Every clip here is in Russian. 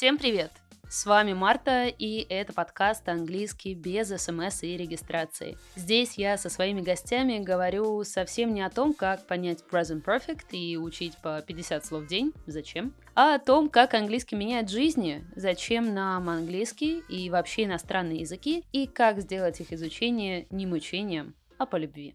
Всем привет! С вами Марта, и это подкаст «Английский без смс и регистрации». Здесь я со своими гостями говорю совсем не о том, как понять present perfect и учить по 50 слов в день, зачем, а о том, как английский меняет жизни, зачем нам английский и вообще иностранные языки, и как сделать их изучение не мучением, а по любви.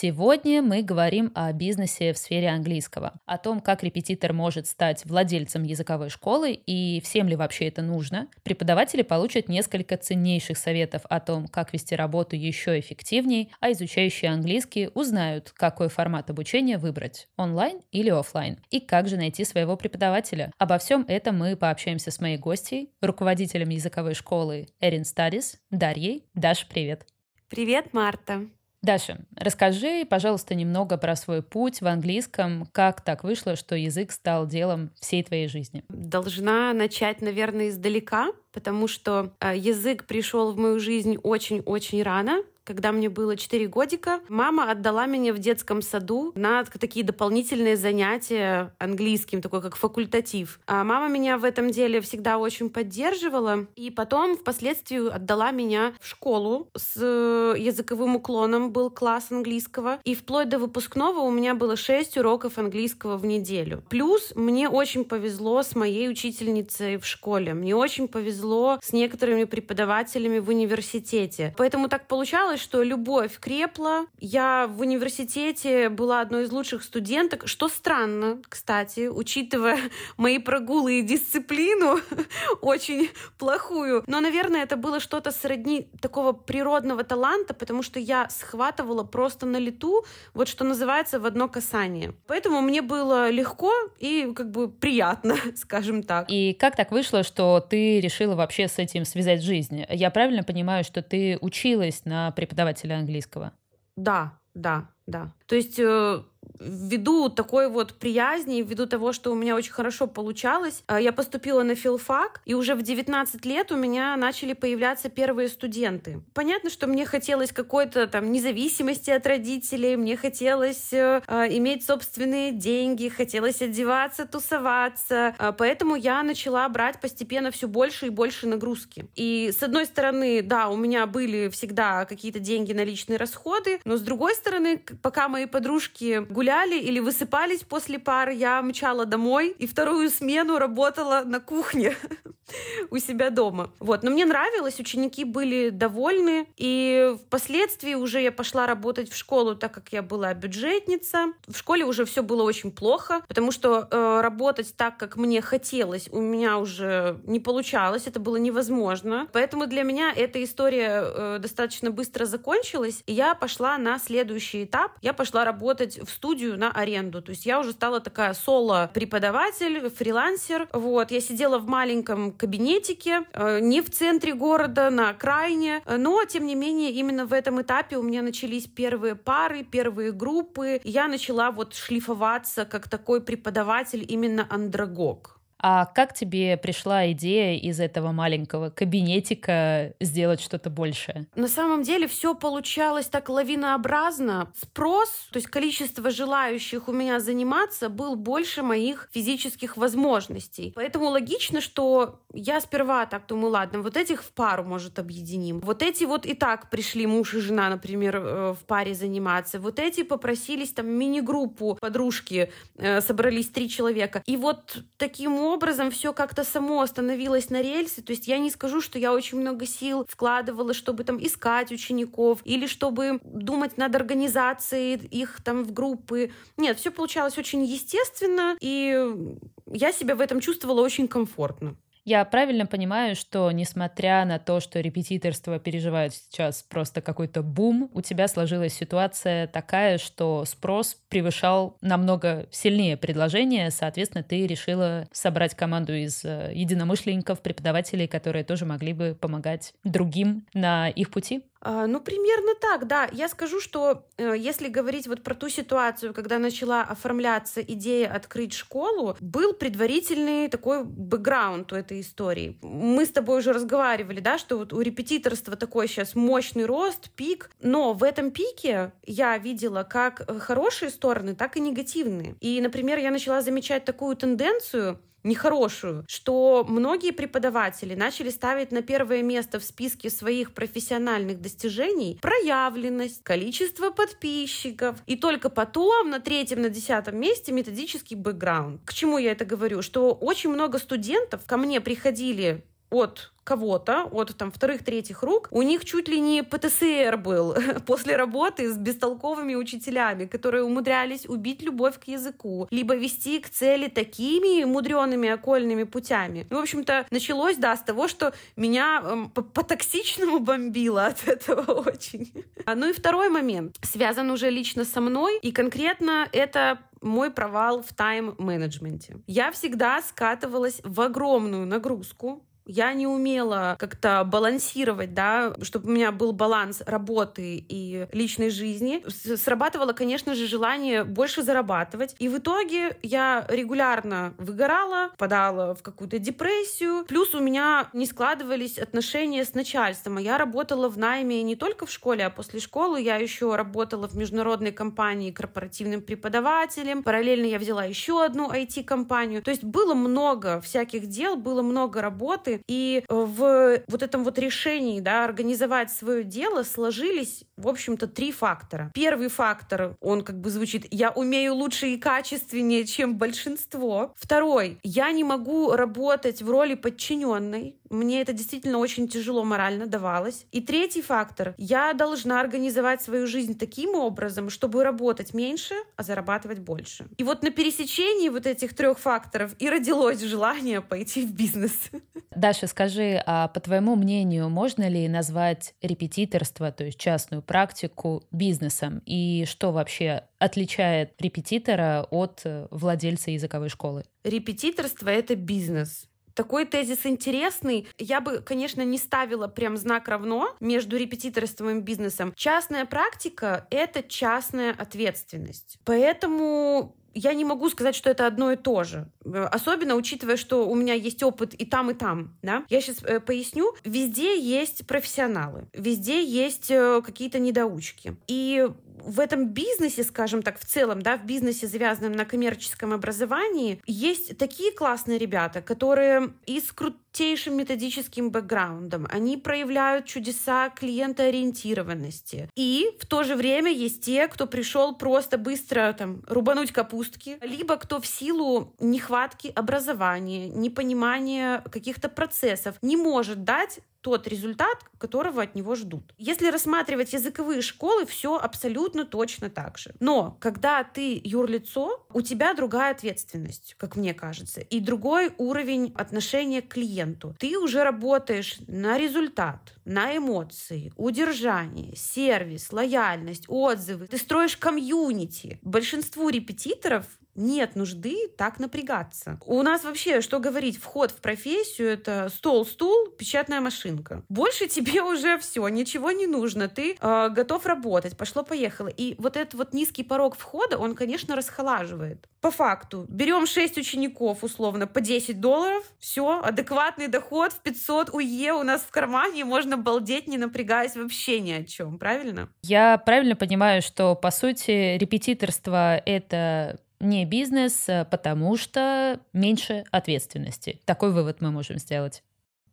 Сегодня мы говорим о бизнесе в сфере английского, о том, как репетитор может стать владельцем языковой школы и всем ли вообще это нужно. Преподаватели получат несколько ценнейших советов о том, как вести работу еще эффективнее, а изучающие английский узнают, какой формат обучения выбрать – онлайн или офлайн, и как же найти своего преподавателя. Обо всем этом мы пообщаемся с моей гостьей, руководителем языковой школы Erin Studies, Дарьей. Даша, привет! Привет, Марта! Даша, расскажи, пожалуйста, немного про свой путь в английском. Как так вышло, что язык стал делом всей твоей жизни? Должна начать, наверное, издалека, потому что э, язык пришел в мою жизнь очень-очень рано когда мне было 4 годика, мама отдала меня в детском саду на такие дополнительные занятия английским, такой как факультатив. А мама меня в этом деле всегда очень поддерживала, и потом впоследствии отдала меня в школу с э, языковым уклоном, был класс английского, и вплоть до выпускного у меня было 6 уроков английского в неделю. Плюс мне очень повезло с моей учительницей в школе, мне очень повезло с некоторыми преподавателями в университете. Поэтому так получалось, оказалось, что любовь крепла. Я в университете была одной из лучших студенток, что странно, кстати, учитывая мои прогулы и дисциплину, очень плохую. Но, наверное, это было что-то сродни такого природного таланта, потому что я схватывала просто на лету, вот что называется, в одно касание. Поэтому мне было легко и как бы приятно, скажем так. И как так вышло, что ты решила вообще с этим связать жизнь? Я правильно понимаю, что ты училась на преподавателя преподавателя английского. Да, да, да. То есть э, ввиду такой вот приязни, ввиду того, что у меня очень хорошо получалось, э, я поступила на филфак, и уже в 19 лет у меня начали появляться первые студенты. Понятно, что мне хотелось какой-то там независимости от родителей, мне хотелось э, э, иметь собственные деньги, хотелось одеваться, тусоваться, поэтому я начала брать постепенно все больше и больше нагрузки. И с одной стороны, да, у меня были всегда какие-то деньги на личные расходы, но с другой стороны, пока мои подружки гуляли или высыпались после пар, я мчала домой и вторую смену работала на кухне у себя дома. Вот. Но мне нравилось, ученики были довольны, и впоследствии уже я пошла работать в школу, так как я была бюджетница. В школе уже все было очень плохо, потому что э, работать так, как мне хотелось, у меня уже не получалось, это было невозможно. Поэтому для меня эта история э, достаточно быстро закончилась, и я пошла на следующий этап. Я пошла работать в студии студию на аренду. То есть я уже стала такая соло-преподаватель, фрилансер. Вот, я сидела в маленьком кабинетике, э, не в центре города, на окраине, но, тем не менее, именно в этом этапе у меня начались первые пары, первые группы. Я начала вот шлифоваться как такой преподаватель именно андрогог. А как тебе пришла идея из этого маленького кабинетика сделать что-то большее? На самом деле все получалось так лавинообразно. Спрос, то есть количество желающих у меня заниматься был больше моих физических возможностей. Поэтому логично, что я сперва так думаю, ладно, вот этих в пару, может, объединим. Вот эти вот и так пришли муж и жена, например, э, в паре заниматься. Вот эти попросились там мини-группу подружки, э, собрались три человека. И вот таким образом все как-то само остановилось на рельсы. То есть я не скажу, что я очень много сил вкладывала, чтобы там искать учеников или чтобы думать над организацией их там в группы. Нет, все получалось очень естественно, и я себя в этом чувствовала очень комфортно. Я правильно понимаю, что несмотря на то, что репетиторство переживает сейчас просто какой-то бум, у тебя сложилась ситуация такая, что спрос превышал намного сильнее предложение, соответственно, ты решила собрать команду из э, единомышленников, преподавателей, которые тоже могли бы помогать другим на их пути? А, ну, примерно так, да. Я скажу, что э, если говорить вот про ту ситуацию, когда начала оформляться идея открыть школу, был предварительный такой бэкграунд у этой истории. Мы с тобой уже разговаривали, да, что вот у репетиторства такой сейчас мощный рост, пик, но в этом пике я видела как э, хорошие стороны, так и негативные. И, например, я начала замечать такую тенденцию, нехорошую, что многие преподаватели начали ставить на первое место в списке своих профессиональных достижений проявленность, количество подписчиков, и только потом на третьем, на десятом месте методический бэкграунд. К чему я это говорю? Что очень много студентов ко мне приходили от кого-то, от там вторых, третьих рук, у них чуть ли не ПТСР был после работы с бестолковыми учителями, которые умудрялись убить любовь к языку, либо вести к цели такими мудреными окольными путями. И, в общем-то, началось, да, с того, что меня эм, по-токсичному бомбило от этого очень. А, ну и второй момент связан уже лично со мной, и конкретно это мой провал в тайм-менеджменте. Я всегда скатывалась в огромную нагрузку, я не умела как-то балансировать, да, чтобы у меня был баланс работы и личной жизни. Срабатывало, конечно же, желание больше зарабатывать. И в итоге я регулярно выгорала, подала в какую-то депрессию. Плюс у меня не складывались отношения с начальством. Я работала в найме не только в школе, а после школы я еще работала в международной компании корпоративным преподавателем. Параллельно я взяла еще одну IT-компанию. То есть было много всяких дел, было много работы, и в вот этом вот решении, да, организовать свое дело сложились, в общем-то, три фактора. Первый фактор, он как бы звучит, я умею лучше и качественнее, чем большинство. Второй, я не могу работать в роли подчиненной. Мне это действительно очень тяжело морально давалось. И третий фактор, я должна организовать свою жизнь таким образом, чтобы работать меньше, а зарабатывать больше. И вот на пересечении вот этих трех факторов и родилось желание пойти в бизнес. Даша, скажи, а по твоему мнению, можно ли назвать репетиторство, то есть частную практику, бизнесом? И что вообще отличает репетитора от э, владельца языковой школы? Репетиторство — это бизнес. Такой тезис интересный. Я бы, конечно, не ставила прям знак равно между репетиторством и бизнесом. Частная практика — это частная ответственность. Поэтому я не могу сказать, что это одно и то же. Особенно учитывая, что у меня есть опыт и там, и там. Да? Я сейчас э, поясню. Везде есть профессионалы, везде есть э, какие-то недоучки. И в этом бизнесе, скажем так, в целом, да, в бизнесе, завязанном на коммерческом образовании, есть такие классные ребята, которые и с крутейшим методическим бэкграундом, они проявляют чудеса клиентоориентированности. И в то же время есть те, кто пришел просто быстро там рубануть капустки, либо кто в силу нехватки образования, непонимания каких-то процессов не может дать тот результат, которого от него ждут. Если рассматривать языковые школы, все абсолютно точно так же. Но когда ты юрлицо, у тебя другая ответственность, как мне кажется, и другой уровень отношения к клиенту. Ты уже работаешь на результат, на эмоции, удержание, сервис, лояльность, отзывы. Ты строишь комьюнити. Большинству репетиторов нет нужды так напрягаться. У нас вообще, что говорить, вход в профессию — это стол, стул, печатная машинка. Больше тебе уже все, ничего не нужно, ты э, готов работать, пошло-поехало. И вот этот вот низкий порог входа, он, конечно, расхолаживает. По факту, берем 6 учеников, условно, по 10 долларов, все, адекватный доход в 500 УЕ у нас в кармане, можно балдеть, не напрягаясь вообще ни о чем, правильно? Я правильно понимаю, что, по сути, репетиторство — это не бизнес, э, потому что меньше ответственности. Такой вывод мы можем сделать.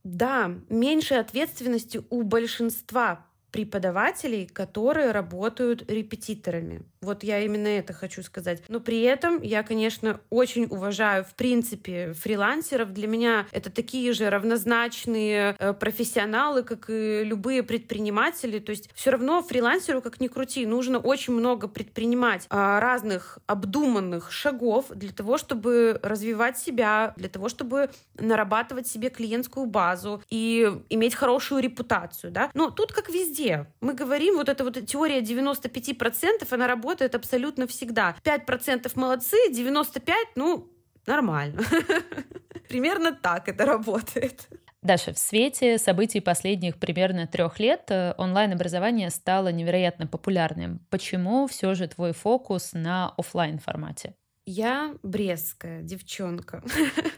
Да, меньше ответственности у большинства преподавателей, которые работают репетиторами. Вот я именно это хочу сказать. Но при этом я, конечно, очень уважаю, в принципе, фрилансеров. Для меня это такие же равнозначные э, профессионалы, как и любые предприниматели. То есть все равно фрилансеру, как ни крути, нужно очень много предпринимать а, разных обдуманных шагов для того, чтобы развивать себя, для того, чтобы нарабатывать себе клиентскую базу и иметь хорошую репутацию. Да? Но тут как везде. Мы говорим, вот эта вот теория 95%, она работает работает абсолютно всегда. 5% молодцы, 95% ну, нормально. Примерно так это работает. Даша, в свете событий последних примерно трех лет э, онлайн-образование стало невероятно популярным. Почему все же твой фокус на офлайн формате? Я брестская девчонка.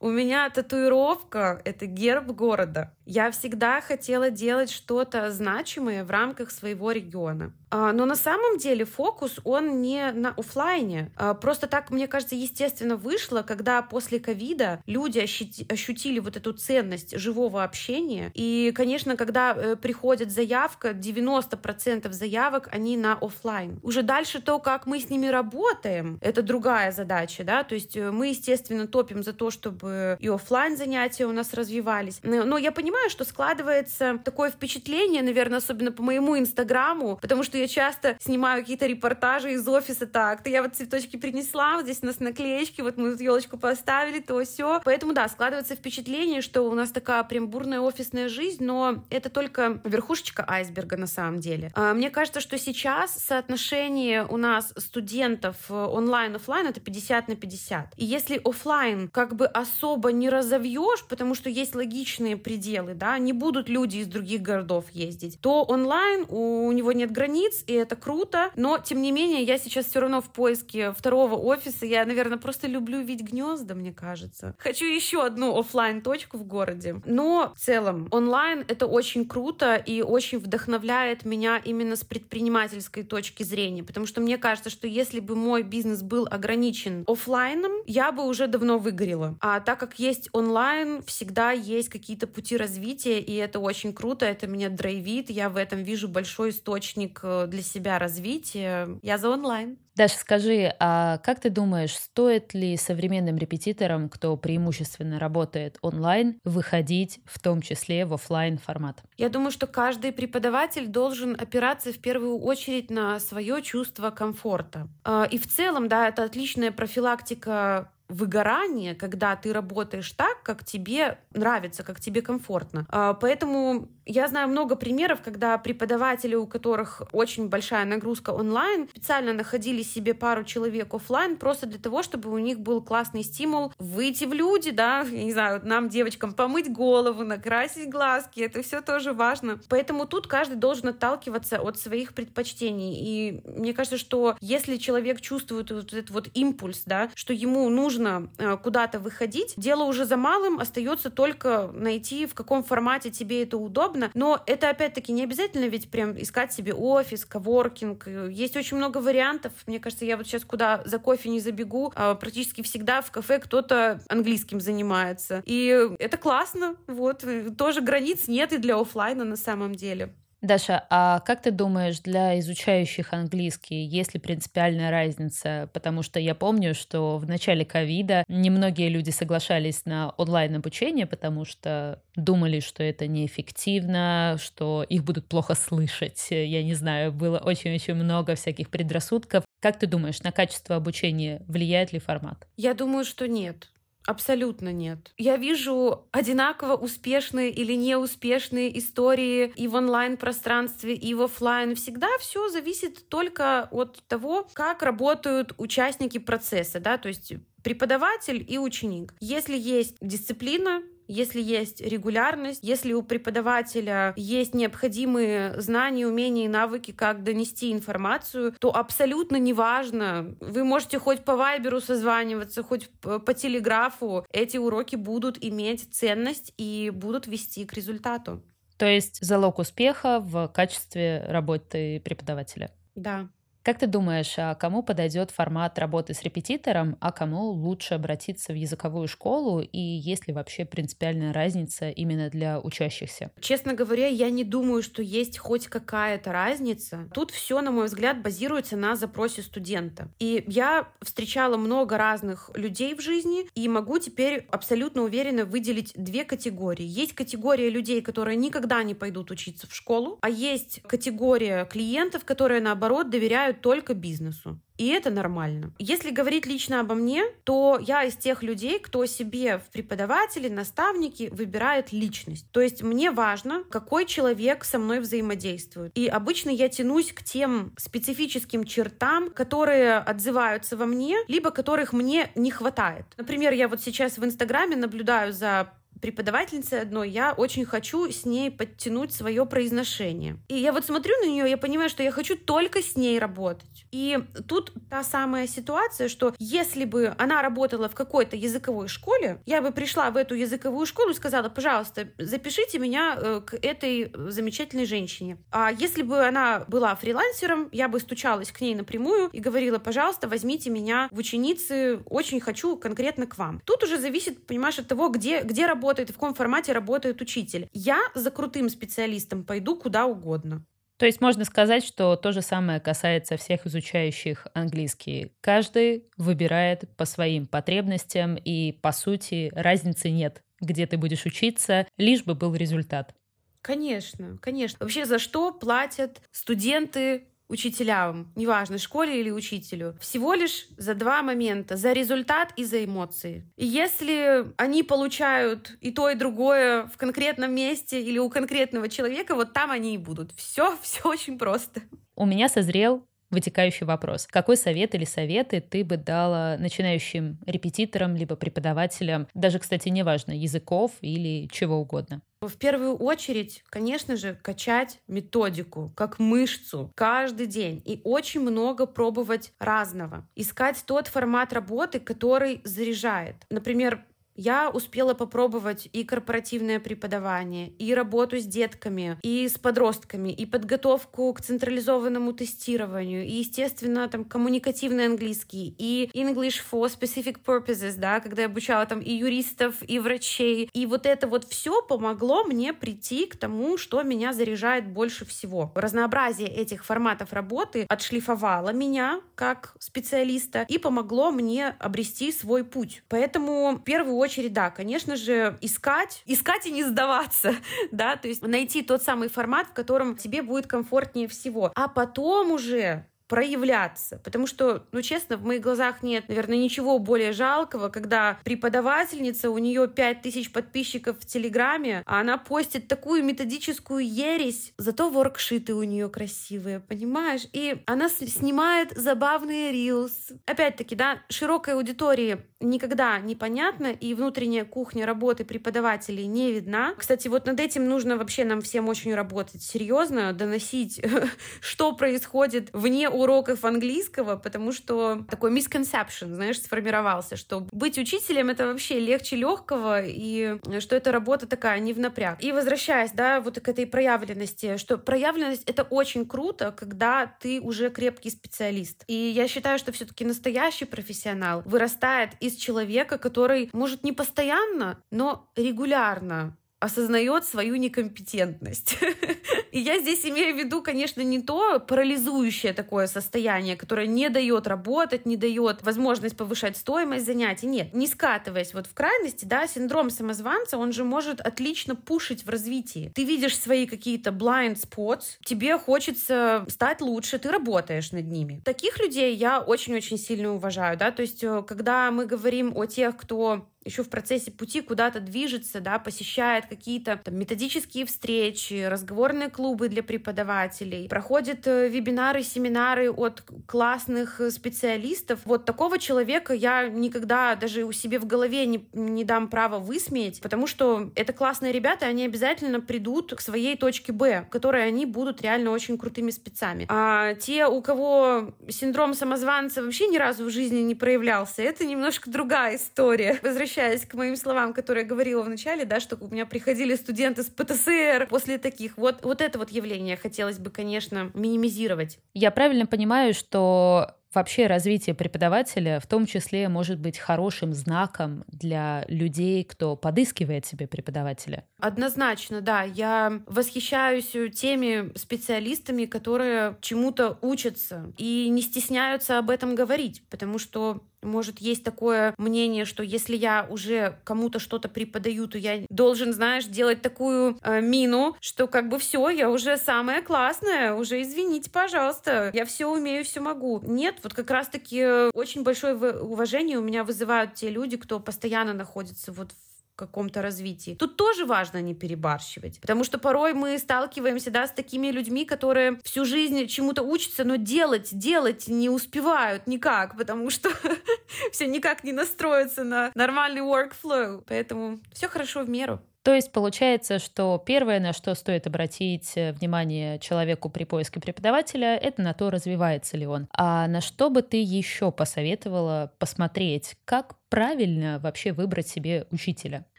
У меня татуировка — это герб города. Я всегда хотела делать что-то значимое в рамках своего региона. А, но на самом деле фокус, он не на офлайне. А, просто так, мне кажется, естественно вышло, когда после ковида люди ощутили вот эту ценность живого общения. И, конечно, когда э, приходит заявка, 90% заявок, они на офлайн. Уже дальше то, как мы с ними работаем, это другая задача, да, то есть э, мы, естественно, топим за то, чтобы и офлайн занятия у нас развивались. Но я понимаю, что складывается такое впечатление, наверное, особенно по моему инстаграму, потому что я часто снимаю какие-то репортажи из офиса так, то я вот цветочки принесла, вот здесь у нас наклеечки, вот мы елочку поставили, то все. Поэтому, да, складывается впечатление, что у нас такая прям бурная офисная жизнь, но это только верхушечка айсберга на самом деле. А, мне кажется, что сейчас соотношение у нас студентов онлайн-офлайн это 50 на 50. И если офлайн как бы особо не разовьешь, потому что есть логичные пределы, да, не будут люди из других городов ездить, то онлайн у него нет границ, и это круто, но, тем не менее, я сейчас все равно в поиске второго офиса, я, наверное, просто люблю видеть гнезда, мне кажется. Хочу еще одну офлайн точку в городе. Но в целом онлайн это очень круто и очень вдохновляет меня именно с предпринимательской точки зрения, потому что мне кажется, что если бы мой бизнес был ограничен офлайном, я бы уже давно выгорела. А так как есть онлайн, всегда есть какие-то пути развития и это очень круто, это меня драйвит, я в этом вижу большой источник э, для себя развития. Я за онлайн. Даша, скажи, а как ты думаешь, стоит ли современным репетиторам, кто преимущественно работает онлайн, выходить в том числе в офлайн формат? Я думаю, что каждый преподаватель должен опираться в первую очередь на свое чувство комфорта. А, и в целом, да, это отличная профилактика выгорание, когда ты работаешь так, как тебе нравится, как тебе комфортно. А, поэтому я знаю много примеров, когда преподаватели, у которых очень большая нагрузка онлайн, специально находили себе пару человек офлайн просто для того, чтобы у них был классный стимул выйти в люди, да, я не знаю, нам, девочкам, помыть голову, накрасить глазки, это все тоже важно. Поэтому тут каждый должен отталкиваться от своих предпочтений. И мне кажется, что если человек чувствует вот этот вот импульс, да, что ему нужно э, куда-то выходить, дело уже за малым, остается только найти, в каком формате тебе это удобно, но это опять-таки не обязательно ведь прям искать себе офис, коворкинг. Есть очень много вариантов. Мне кажется, я вот сейчас куда за кофе не забегу, а практически всегда в кафе кто-то английским занимается. И это классно, вот. Тоже границ нет и для офлайна на самом деле. Даша, а как ты думаешь, для изучающих английский есть ли принципиальная разница? Потому что я помню, что в начале ковида немногие люди соглашались на онлайн-обучение, потому что думали, что это неэффективно, что их будут плохо слышать. Я не знаю, было очень-очень много всяких предрассудков. Как ты думаешь, на качество обучения влияет ли формат? Я думаю, что нет. Абсолютно нет. Я вижу одинаково успешные или неуспешные истории и в онлайн-пространстве, и в офлайн. Всегда все зависит только от того, как работают участники процесса, да, то есть преподаватель и ученик. Если есть дисциплина, если есть регулярность, если у преподавателя есть необходимые знания, умения и навыки, как донести информацию, то абсолютно неважно. Вы можете хоть по вайберу созваниваться, хоть по телеграфу. Эти уроки будут иметь ценность и будут вести к результату. То есть залог успеха в качестве работы преподавателя. Да. Как ты думаешь, а кому подойдет формат работы с репетитором, а кому лучше обратиться в языковую школу, и есть ли вообще принципиальная разница именно для учащихся? Честно говоря, я не думаю, что есть хоть какая-то разница. Тут все, на мой взгляд, базируется на запросе студента. И я встречала много разных людей в жизни, и могу теперь абсолютно уверенно выделить две категории. Есть категория людей, которые никогда не пойдут учиться в школу, а есть категория клиентов, которые, наоборот, доверяют доверяют только бизнесу. И это нормально. Если говорить лично обо мне, то я из тех людей, кто себе в преподаватели, наставники выбирает личность. То есть мне важно, какой человек со мной взаимодействует. И обычно я тянусь к тем специфическим чертам, которые отзываются во мне, либо которых мне не хватает. Например, я вот сейчас в Инстаграме наблюдаю за преподавательницей одной, я очень хочу с ней подтянуть свое произношение. И я вот смотрю на нее, я понимаю, что я хочу только с ней работать. И тут та самая ситуация, что если бы она работала в какой-то языковой школе, я бы пришла в эту языковую школу и сказала, пожалуйста, запишите меня э, к этой замечательной женщине. А если бы она была фрилансером, я бы стучалась к ней напрямую и говорила, пожалуйста, возьмите меня в ученицы, очень хочу конкретно к вам. Тут уже зависит, понимаешь, от того, где, где работает, в каком формате работает учитель. Я за крутым специалистом пойду куда угодно. То есть можно сказать, что то же самое касается всех изучающих английский. Каждый выбирает по своим потребностям, и, по сути, разницы нет, где ты будешь учиться, лишь бы был результат. Конечно, конечно. Вообще, за что платят студенты учителям, неважно, школе или учителю, всего лишь за два момента, за результат и за эмоции. И если они получают и то, и другое в конкретном месте или у конкретного человека, вот там они и будут. Все, все очень просто. У меня созрел вытекающий вопрос. Какой совет или советы ты бы дала начинающим репетиторам, либо преподавателям, даже, кстати, неважно, языков или чего угодно? В первую очередь, конечно же, качать методику, как мышцу, каждый день. И очень много пробовать разного. Искать тот формат работы, который заряжает. Например, я успела попробовать и корпоративное преподавание, и работу с детками, и с подростками, и подготовку к централизованному тестированию, и, естественно, там коммуникативный английский, и English for specific purposes, да, когда я обучала там и юристов, и врачей. И вот это вот все помогло мне прийти к тому, что меня заряжает больше всего. Разнообразие этих форматов работы отшлифовало меня как специалиста и помогло мне обрести свой путь. Поэтому в первую очередь, да, конечно же, искать, искать и не сдаваться, да, то есть найти тот самый формат, в котором тебе будет комфортнее всего. А потом уже проявляться. Потому что, ну, честно, в моих глазах нет, наверное, ничего более жалкого, когда преподавательница, у нее 5000 подписчиков в Телеграме, а она постит такую методическую ересь, зато воркшиты у нее красивые, понимаешь? И она снимает забавные рилс. Опять-таки, да, широкой аудитории никогда непонятно, и внутренняя кухня работы преподавателей не видна. Кстати, вот над этим нужно вообще нам всем очень работать серьезно, доносить, что происходит вне уроков английского, потому что такой misconception, знаешь, сформировался, что быть учителем это вообще легче легкого, и что эта работа такая не в напряг. И возвращаясь, да, вот к этой проявленности, что проявленность это очень круто, когда ты уже крепкий специалист. И я считаю, что все-таки настоящий профессионал вырастает из человека, который может не постоянно, но регулярно осознает свою некомпетентность. И я здесь имею в виду, конечно, не то парализующее такое состояние, которое не дает работать, не дает возможность повышать стоимость занятий. Нет, не скатываясь вот в крайности, да, синдром самозванца, он же может отлично пушить в развитии. Ты видишь свои какие-то blind spots, тебе хочется стать лучше, ты работаешь над ними. Таких людей я очень-очень сильно уважаю, да, то есть э, когда мы говорим о тех, кто еще в процессе пути куда-то движется, да, посещает какие-то там, методические встречи, разговорные клубы для преподавателей, проходит э, вебинары, семинары от классных э, специалистов. Вот такого человека я никогда даже у себе в голове не, не дам права высмеять, потому что это классные ребята, они обязательно придут к своей точке Б, в которой они будут реально очень крутыми спецами. А те, у кого синдром самозванца вообще ни разу в жизни не проявлялся, это немножко другая история. Возвращаясь возвращаясь к моим словам, которые я говорила в начале, да, что у меня приходили студенты с ПТСР после таких. Вот, вот это вот явление хотелось бы, конечно, минимизировать. Я правильно понимаю, что Вообще развитие преподавателя в том числе может быть хорошим знаком для людей, кто подыскивает себе преподавателя. Однозначно, да. Я восхищаюсь теми специалистами, которые чему-то учатся и не стесняются об этом говорить, потому что может, есть такое мнение, что если я уже кому-то что-то преподаю, то я должен, знаешь, делать такую э, мину, что как бы все, я уже самая классная, уже извините, пожалуйста, я все умею, все могу. Нет, вот как раз-таки очень большое уважение у меня вызывают те люди, кто постоянно находится вот в каком-то развитии. Тут тоже важно не перебарщивать, потому что порой мы сталкиваемся, да, с такими людьми, которые всю жизнь чему-то учатся, но делать, делать не успевают никак, потому что все никак не настроятся на нормальный workflow. Поэтому все хорошо в меру. То есть получается, что первое, на что стоит обратить э, внимание человеку при поиске преподавателя, это на то, развивается ли он. А на что бы ты еще посоветовала посмотреть, как правильно вообще выбрать себе учителя?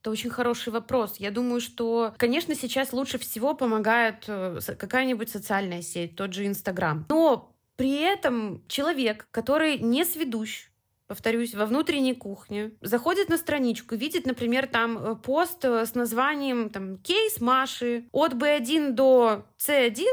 Это очень хороший вопрос. Я думаю, что, конечно, сейчас лучше всего помогает э, какая-нибудь социальная сеть, тот же Инстаграм. Но при этом человек, который не сведущ, повторюсь, во внутренней кухне, заходит на страничку, видит, например, там э, пост э, с названием там, «Кейс Маши от B1 до C1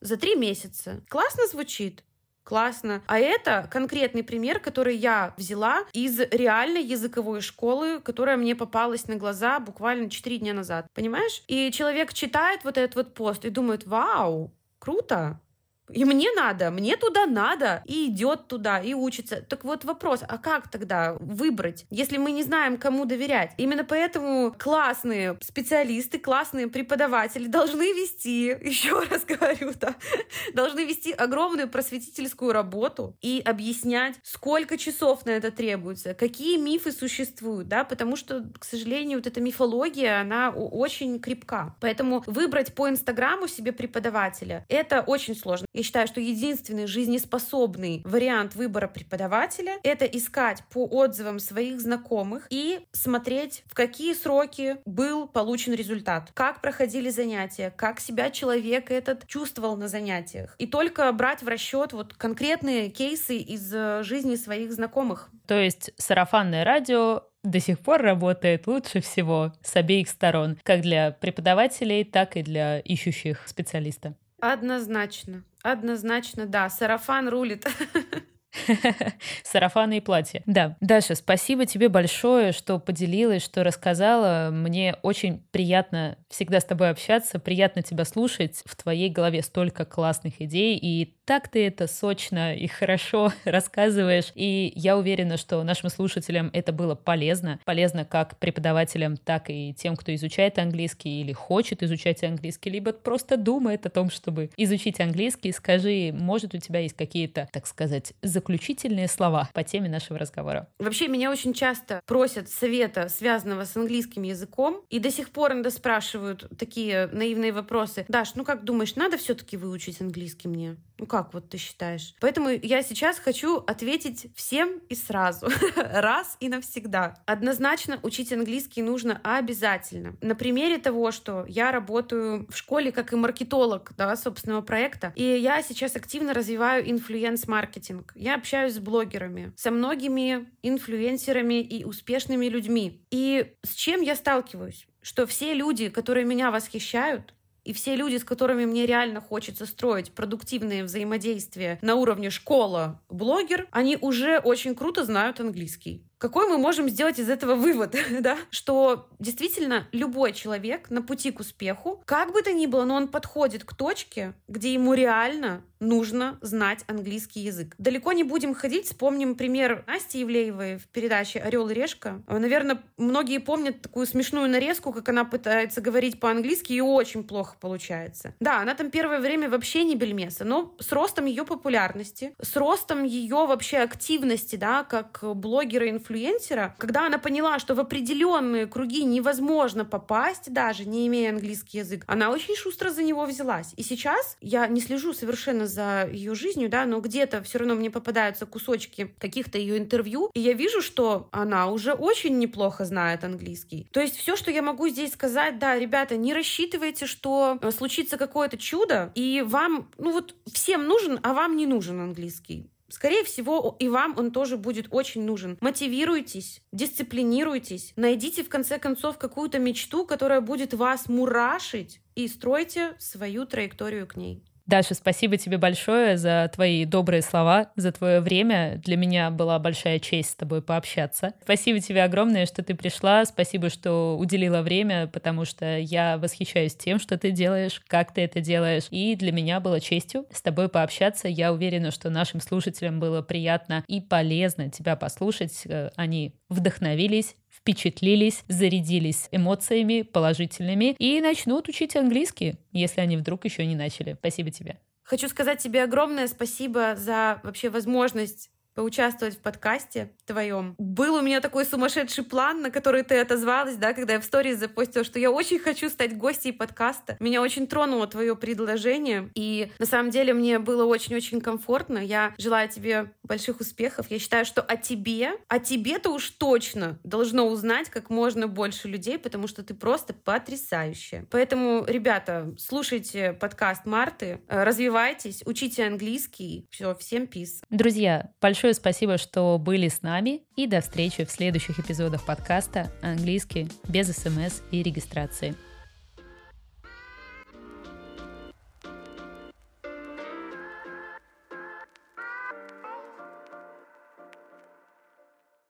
за три месяца». Классно звучит? Классно. А это конкретный пример, который я взяла из реальной языковой школы, которая мне попалась на глаза буквально 4 дня назад. Понимаешь? И человек читает вот этот вот пост и думает, вау, круто, и мне надо, мне туда надо, и идет туда, и учится. Так вот вопрос, а как тогда выбрать, если мы не знаем, кому доверять? Именно поэтому классные специалисты, классные преподаватели должны вести, еще раз говорю, да, должны вести огромную просветительскую работу и объяснять, сколько часов на это требуется, какие мифы существуют, да, потому что, к сожалению, вот эта мифология, она очень крепка. Поэтому выбрать по Инстаграму себе преподавателя, это очень сложно. Я считаю, что единственный жизнеспособный вариант выбора преподавателя — это искать по отзывам своих знакомых и смотреть, в какие сроки был получен результат, как проходили занятия, как себя человек этот чувствовал на занятиях. И только брать в расчет вот конкретные кейсы из э, жизни своих знакомых. То есть сарафанное радио до сих пор работает лучше всего с обеих сторон, как для преподавателей, так и для ищущих специалиста. Однозначно. Однозначно, да. Сарафан рулит. Сарафаны и платья. Да. Даша, спасибо тебе большое, что поделилась, что рассказала. Мне очень приятно всегда с тобой общаться, приятно тебя слушать. В твоей голове столько классных идей, и так ты это сочно и хорошо рассказываешь. И я уверена, что нашим слушателям это было полезно. Полезно как преподавателям, так и тем, кто изучает английский или хочет изучать английский, либо просто думает о том, чтобы изучить английский. Скажи, может, у тебя есть какие-то, так сказать, заключительные слова по теме нашего разговора? Вообще, меня очень часто просят совета, связанного с английским языком, и до сих пор иногда спрашивают такие наивные вопросы. Даш, ну как думаешь, надо все-таки выучить английский мне? Ну как вот ты считаешь? Поэтому я сейчас хочу ответить всем и сразу, раз и навсегда. Однозначно учить английский нужно обязательно. На примере того, что я работаю в школе как и маркетолог да, собственного проекта, и я сейчас активно развиваю инфлюенс-маркетинг. Я общаюсь с блогерами, со многими инфлюенсерами и успешными людьми. И с чем я сталкиваюсь? Что все люди, которые меня восхищают, и все люди, с которыми мне реально хочется строить продуктивные взаимодействия на уровне школа-блогер, они уже очень круто знают английский. Какой мы можем сделать из этого вывод, да? Что действительно любой человек на пути к успеху, как бы то ни было, но он подходит к точке, где ему реально нужно знать английский язык. Далеко не будем ходить, вспомним пример Насти Евлеевой в передаче «Орел и решка». Наверное, многие помнят такую смешную нарезку, как она пытается говорить по-английски, и очень плохо получается. Да, она там первое время вообще не бельмеса, но с ростом ее популярности, с ростом ее вообще активности, да, как блогера-инфлюенсера, когда она поняла, что в определенные круги невозможно попасть, даже не имея английский язык, она очень шустро за него взялась. И сейчас я не слежу совершенно за ее жизнью, да, но где-то все равно мне попадаются кусочки каких-то ее интервью, и я вижу, что она уже очень неплохо знает английский. То есть все, что я могу здесь сказать, да, ребята, не рассчитывайте, что э, случится какое-то чудо, и вам, ну вот всем нужен, а вам не нужен английский. Скорее всего, и вам он тоже будет очень нужен. Мотивируйтесь, дисциплинируйтесь, найдите в конце концов какую-то мечту, которая будет вас мурашить, и стройте свою траекторию к ней. Даша, спасибо тебе большое за твои добрые слова, за твое время. Для меня была большая честь с тобой пообщаться. Спасибо тебе огромное, что ты пришла. Спасибо, что уделила время, потому что я восхищаюсь тем, что ты делаешь, как ты это делаешь. И для меня было честью с тобой пообщаться. Я уверена, что нашим слушателям было приятно и полезно тебя послушать. Э, они вдохновились, впечатлились, зарядились эмоциями положительными и начнут учить английский, если они вдруг еще не начали. Спасибо тебе. Хочу сказать тебе огромное спасибо за вообще возможность поучаствовать в подкасте твоем. Был у меня такой сумасшедший план, на который ты отозвалась, да, когда я в сторис запустила, что я очень хочу стать гостьей подкаста. Меня очень тронуло твое предложение, и на самом деле мне было очень-очень комфортно. Я желаю тебе больших успехов. Я считаю, что о тебе, о тебе-то уж точно должно узнать как можно больше людей, потому что ты просто потрясающая. Поэтому, ребята, слушайте подкаст Марты, развивайтесь, учите английский. Все, всем пис. Друзья, большое спасибо, что были с нами, и до встречи в следующих эпизодах подкаста «Английский без СМС и регистрации».